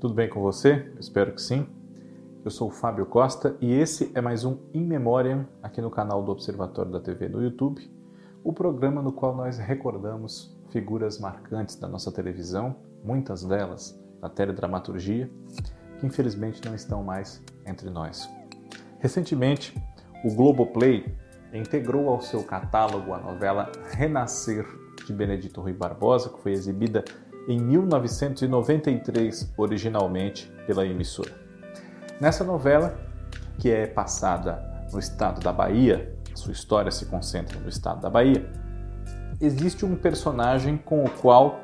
Tudo bem com você? Espero que sim. Eu sou o Fábio Costa e esse é mais um In Memoriam aqui no canal do Observatório da TV no YouTube, o programa no qual nós recordamos figuras marcantes da nossa televisão, muitas delas da teledramaturgia, que infelizmente não estão mais entre nós. Recentemente, o Globoplay integrou ao seu catálogo a novela Renascer de Benedito Rui Barbosa, que foi exibida em 1993, originalmente pela emissora. Nessa novela, que é passada no estado da Bahia, sua história se concentra no estado da Bahia, existe um personagem com o qual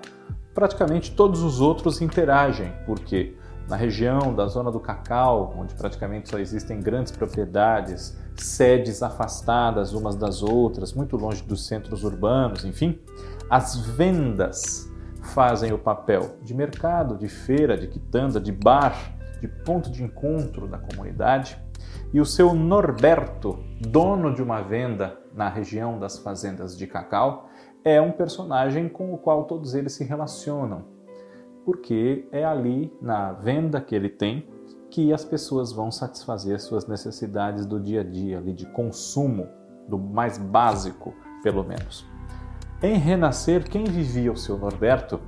praticamente todos os outros interagem, porque na região da zona do cacau, onde praticamente só existem grandes propriedades, sedes afastadas umas das outras, muito longe dos centros urbanos, enfim, as vendas fazem o papel de mercado, de feira, de quitanda, de bar, de ponto de encontro da comunidade. E o seu Norberto, dono de uma venda na região das fazendas de cacau, é um personagem com o qual todos eles se relacionam, porque é ali na venda que ele tem que as pessoas vão satisfazer suas necessidades do dia a dia, ali de consumo, do mais básico, pelo menos. Em Renascer, quem vivia o seu Norberto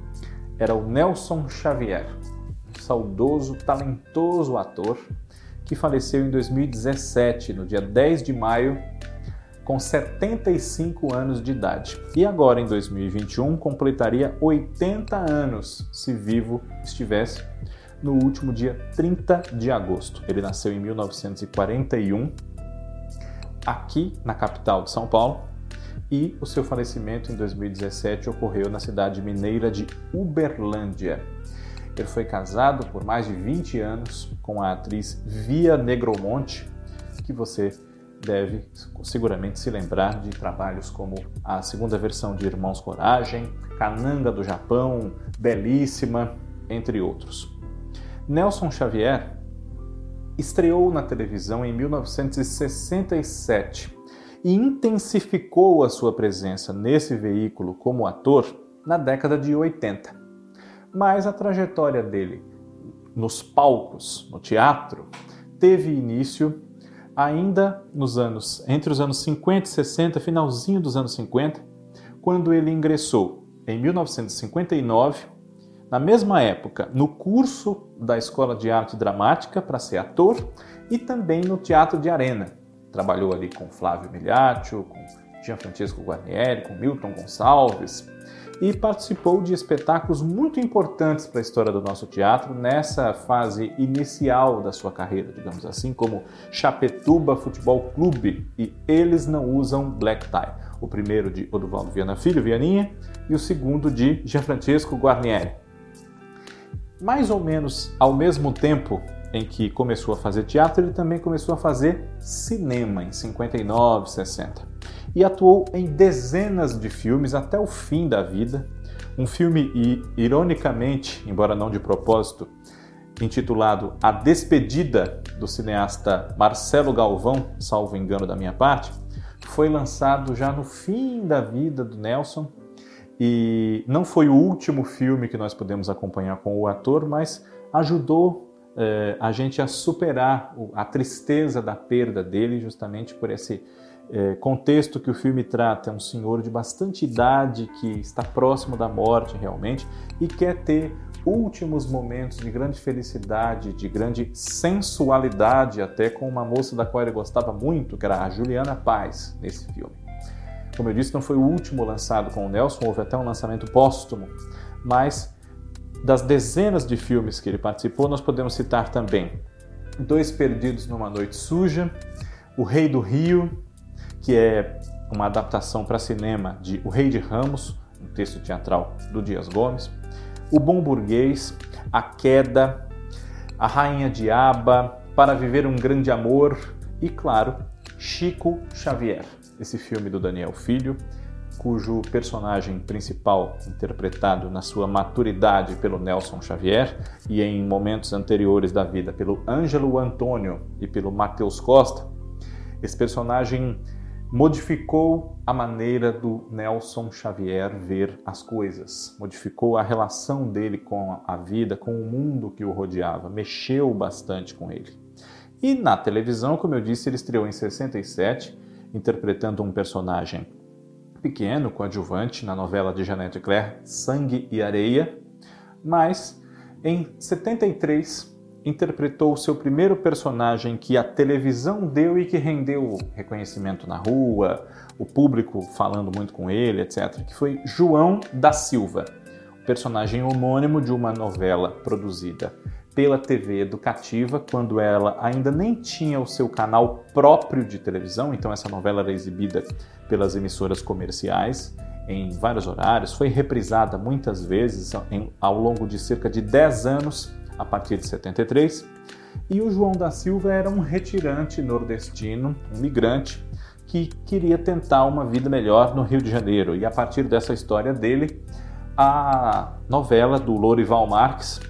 era o Nelson Xavier, um saudoso, talentoso ator que faleceu em 2017, no dia 10 de maio, com 75 anos de idade. E agora, em 2021, completaria 80 anos, se vivo estivesse, no último dia 30 de agosto. Ele nasceu em 1941, aqui na capital de São Paulo, e o seu falecimento em 2017 ocorreu na cidade mineira de Uberlândia. Ele foi casado por mais de 20 anos com a atriz Via Negromonte, que você deve seguramente se lembrar de trabalhos como a segunda versão de Irmãos Coragem, Cananga do Japão, Belíssima, entre outros. Nelson Xavier estreou na televisão em 1967 e intensificou a sua presença nesse veículo como ator na década de 80. Mas a trajetória dele nos palcos, no teatro, teve início ainda nos anos entre os anos 50 e 60, finalzinho dos anos 50, quando ele ingressou em 1959, na mesma época, no curso da Escola de Arte Dramática para ser ator e também no Teatro de Arena, Trabalhou ali com Flávio Miliaccio, com Gianfrancesco Guarnieri, com Milton Gonçalves e participou de espetáculos muito importantes para a história do nosso teatro nessa fase inicial da sua carreira, digamos assim, como Chapetuba Futebol Clube e Eles Não Usam Black Tie. O primeiro de Oduvaldo Viana Filho, Vianinha, e o segundo de Gianfrancesco Guarnieri. Mais ou menos ao mesmo tempo em que começou a fazer teatro, ele também começou a fazer cinema em 59, 60. E atuou em dezenas de filmes até o fim da vida. Um filme, ironicamente, embora não de propósito, intitulado A Despedida do cineasta Marcelo Galvão, salvo engano da minha parte, foi lançado já no fim da vida do Nelson e não foi o último filme que nós podemos acompanhar com o ator, mas ajudou eh, a gente a superar a tristeza da perda dele, justamente por esse eh, contexto que o filme trata. É um senhor de bastante idade que está próximo da morte realmente e quer ter últimos momentos de grande felicidade, de grande sensualidade, até com uma moça da qual ele gostava muito, que era a Juliana Paz, nesse filme. Como eu disse, não foi o último lançado com o Nelson, houve até um lançamento póstumo, mas das dezenas de filmes que ele participou, nós podemos citar também Dois Perdidos numa Noite Suja, O Rei do Rio, que é uma adaptação para cinema de O Rei de Ramos, um texto teatral do Dias Gomes, O Bom Burguês, A Queda, A Rainha de Aba, Para Viver um Grande Amor e, claro, Chico Xavier, esse filme do Daniel Filho, cujo personagem principal, interpretado na sua maturidade pelo Nelson Xavier e em momentos anteriores da vida pelo Ângelo Antônio e pelo Matheus Costa, esse personagem modificou a maneira do Nelson Xavier ver as coisas, modificou a relação dele com a vida, com o mundo que o rodeava, mexeu bastante com ele. E na televisão, como eu disse, ele estreou em 67, interpretando um personagem pequeno, coadjuvante, na novela de Jeanette Claire, Sangue e Areia, mas em 73 interpretou seu primeiro personagem que a televisão deu e que rendeu reconhecimento na rua, o público falando muito com ele, etc., que foi João da Silva, personagem homônimo de uma novela produzida pela TV Educativa, quando ela ainda nem tinha o seu canal próprio de televisão, então essa novela era exibida pelas emissoras comerciais em vários horários, foi reprisada muitas vezes ao longo de cerca de 10 anos a partir de 73. E o João da Silva era um retirante nordestino, um migrante, que queria tentar uma vida melhor no Rio de Janeiro. E a partir dessa história dele, a novela do Lorival Marques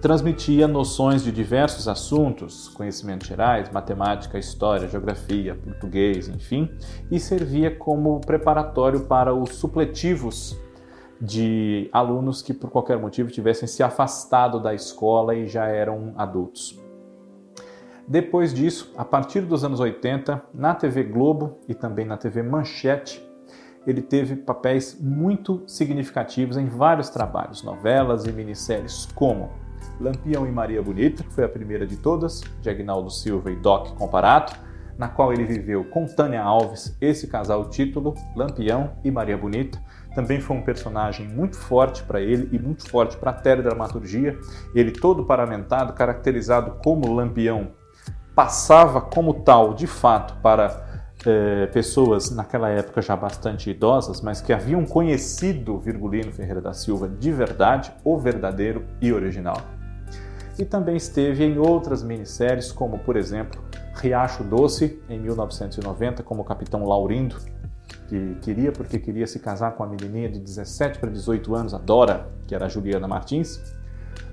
transmitia noções de diversos assuntos, conhecimentos gerais, matemática, história, geografia, português, enfim, e servia como preparatório para os supletivos de alunos que por qualquer motivo tivessem se afastado da escola e já eram adultos. Depois disso, a partir dos anos 80, na TV Globo e também na TV Manchete, ele teve papéis muito significativos em vários trabalhos, novelas e minisséries, como Lampião e Maria Bonita, que foi a primeira de todas, de Agnaldo Silva e Doc Comparato, na qual ele viveu com Tânia Alves, esse casal título, Lampião e Maria Bonita. Também foi um personagem muito forte para ele e muito forte para a teledramaturgia. Ele todo paramentado, caracterizado como Lampião, passava como tal, de fato, para é, pessoas naquela época já bastante idosas, mas que haviam conhecido Virgulino Ferreira da Silva de verdade, o verdadeiro e original. E também esteve em outras minisséries, como por exemplo Riacho Doce, em 1990, como Capitão Laurindo, que queria porque queria se casar com a menininha de 17 para 18 anos, a Dora, que era a Juliana Martins.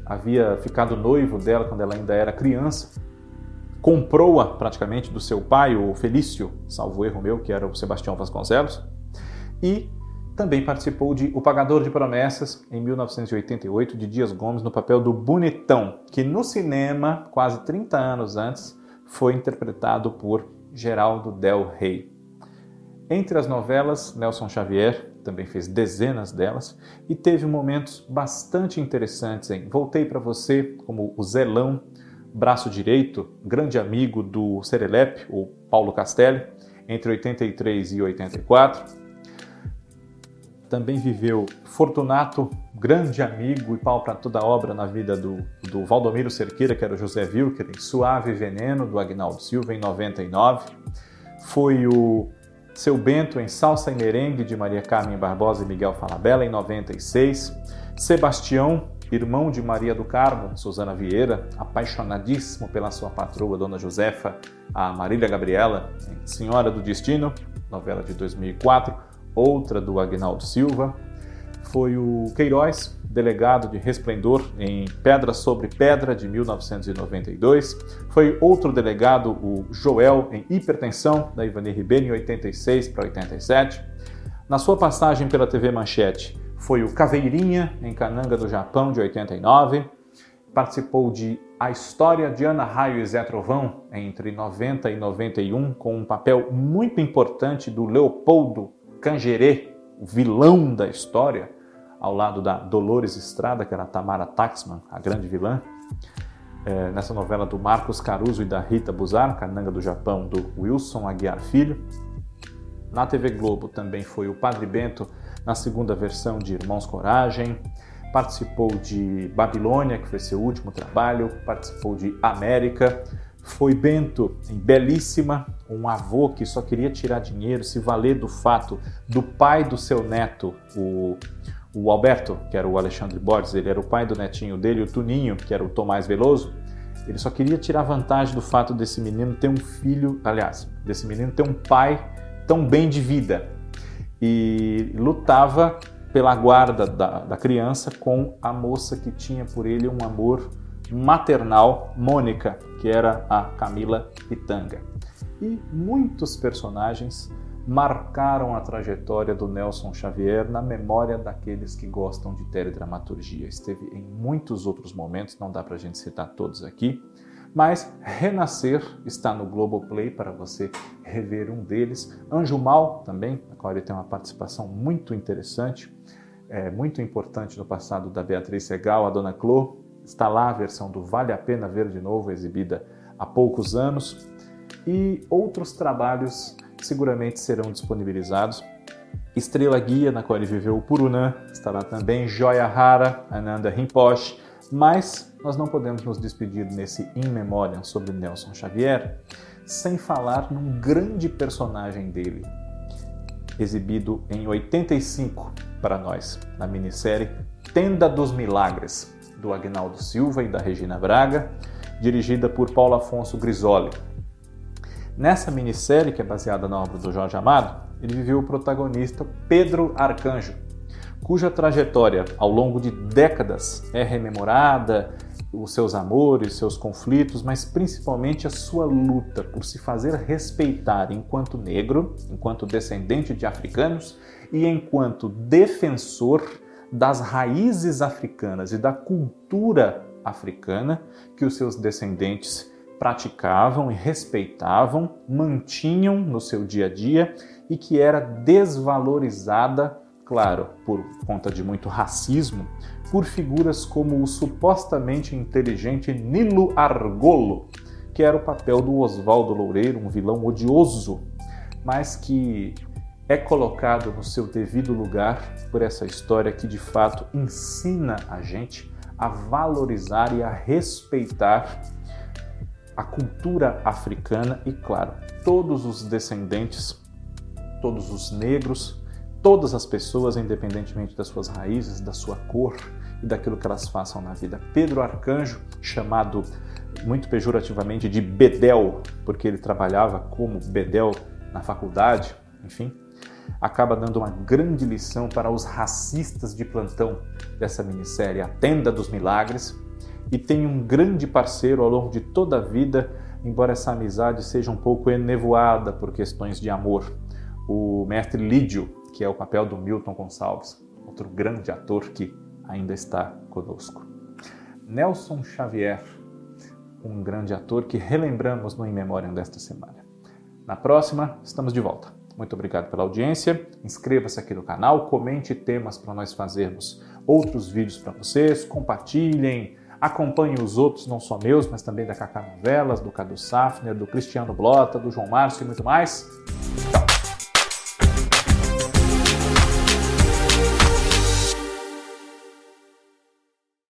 Havia ficado noivo dela quando ela ainda era criança. Comprou-a praticamente do seu pai, o Felício, salvo erro meu, que era o Sebastião Vasconcelos. E também participou de O Pagador de Promessas, em 1988, de Dias Gomes, no papel do Bonitão, que no cinema, quase 30 anos antes, foi interpretado por Geraldo Del Rey. Entre as novelas, Nelson Xavier também fez dezenas delas e teve momentos bastante interessantes em Voltei para Você, como o Zelão, braço direito, grande amigo do Serelepe, o Paulo Castelli, entre 83 e 84 também viveu Fortunato, grande amigo e pau para toda obra na vida do, do Valdomiro Cerqueira, que era o José Wilker, em Suave Veneno, do Agnaldo Silva, em 99. Foi o Seu Bento em Salsa e Merengue, de Maria Carmen Barbosa e Miguel Falabella, em 96. Sebastião, irmão de Maria do Carmo, Susana Vieira, apaixonadíssimo pela sua patroa, Dona Josefa, a Marília Gabriela, em Senhora do Destino, novela de 2004 outra do Agnaldo Silva. Foi o Queiroz, delegado de Resplendor em Pedra sobre Pedra, de 1992. Foi outro delegado, o Joel, em Hipertensão, da Ivani Ribeiro, em 86 para 87. Na sua passagem pela TV Manchete, foi o Caveirinha, em Cananga do Japão, de 89. Participou de A História de Ana Raio e Zé Trovão, entre 90 e 91, com um papel muito importante do Leopoldo Cangerê, o vilão da história, ao lado da Dolores Estrada, que era a Tamara Taxman, a grande vilã, é, nessa novela do Marcos Caruso e da Rita Buzar, Cananga do Japão, do Wilson Aguiar Filho. Na TV Globo também foi o Padre Bento na segunda versão de Irmãos Coragem, participou de Babilônia, que foi seu último trabalho, participou de América, foi Bento, em Belíssima, um avô que só queria tirar dinheiro, se valer do fato do pai do seu neto, o, o Alberto, que era o Alexandre Borges, ele era o pai do netinho dele, o Tuninho, que era o Tomás Veloso. Ele só queria tirar vantagem do fato desse menino ter um filho, aliás, desse menino ter um pai tão bem de vida. E lutava pela guarda da, da criança com a moça que tinha por ele um amor maternal, Mônica, que era a Camila Pitanga. e muitos personagens marcaram a trajetória do Nelson Xavier na memória daqueles que gostam de teledramaturgia. Esteve em muitos outros momentos, não dá para a gente citar todos aqui, mas Renascer está no Globoplay para você rever um deles. Anjo Mal também, na qual ele tem uma participação muito interessante, é, muito importante no passado da Beatriz Segal, a Dona Clô. Está lá a versão do Vale a Pena Ver de Novo, exibida há poucos anos. E outros trabalhos seguramente serão disponibilizados. Estrela Guia, na qual ele viveu o Purunã, estará também. Joia Rara, Ananda Rinpoche. Mas nós não podemos nos despedir nesse In Memoriam sobre Nelson Xavier sem falar num grande personagem dele, exibido em 85 para nós, na minissérie Tenda dos Milagres, do Agnaldo Silva e da Regina Braga, dirigida por Paulo Afonso Grisoli. Nessa minissérie, que é baseada na obra do Jorge Amado, ele viveu o protagonista Pedro Arcanjo, cuja trajetória ao longo de décadas é rememorada, os seus amores, seus conflitos, mas principalmente a sua luta por se fazer respeitar enquanto negro, enquanto descendente de africanos e enquanto defensor das raízes africanas e da cultura africana que os seus descendentes praticavam e respeitavam, mantinham no seu dia a dia e que era desvalorizada, claro, por conta de muito racismo, por figuras como o supostamente inteligente Nilo Argolo, que era o papel do Oswaldo Loureiro, um vilão odioso, mas que é colocado no seu devido lugar por essa história que de fato ensina a gente a valorizar e a respeitar a cultura africana e, claro, todos os descendentes, todos os negros, todas as pessoas, independentemente das suas raízes, da sua cor e daquilo que elas façam na vida. Pedro Arcanjo, chamado muito pejorativamente de Bedel, porque ele trabalhava como Bedel na faculdade, enfim, acaba dando uma grande lição para os racistas de plantão dessa minissérie A Tenda dos Milagres, e tem um grande parceiro ao longo de toda a vida, embora essa amizade seja um pouco enevoada por questões de amor. O mestre Lídio, que é o papel do Milton Gonçalves, outro grande ator que ainda está conosco. Nelson Xavier, um grande ator que relembramos no In Memoriam desta semana. Na próxima, estamos de volta. Muito obrigado pela audiência. Inscreva-se aqui no canal, comente temas para nós fazermos outros vídeos para vocês, compartilhem, Acompanhe os outros, não só meus, mas também da Cacá Novelas, do Cadu Safner, do Cristiano Blota, do João Márcio e muito mais.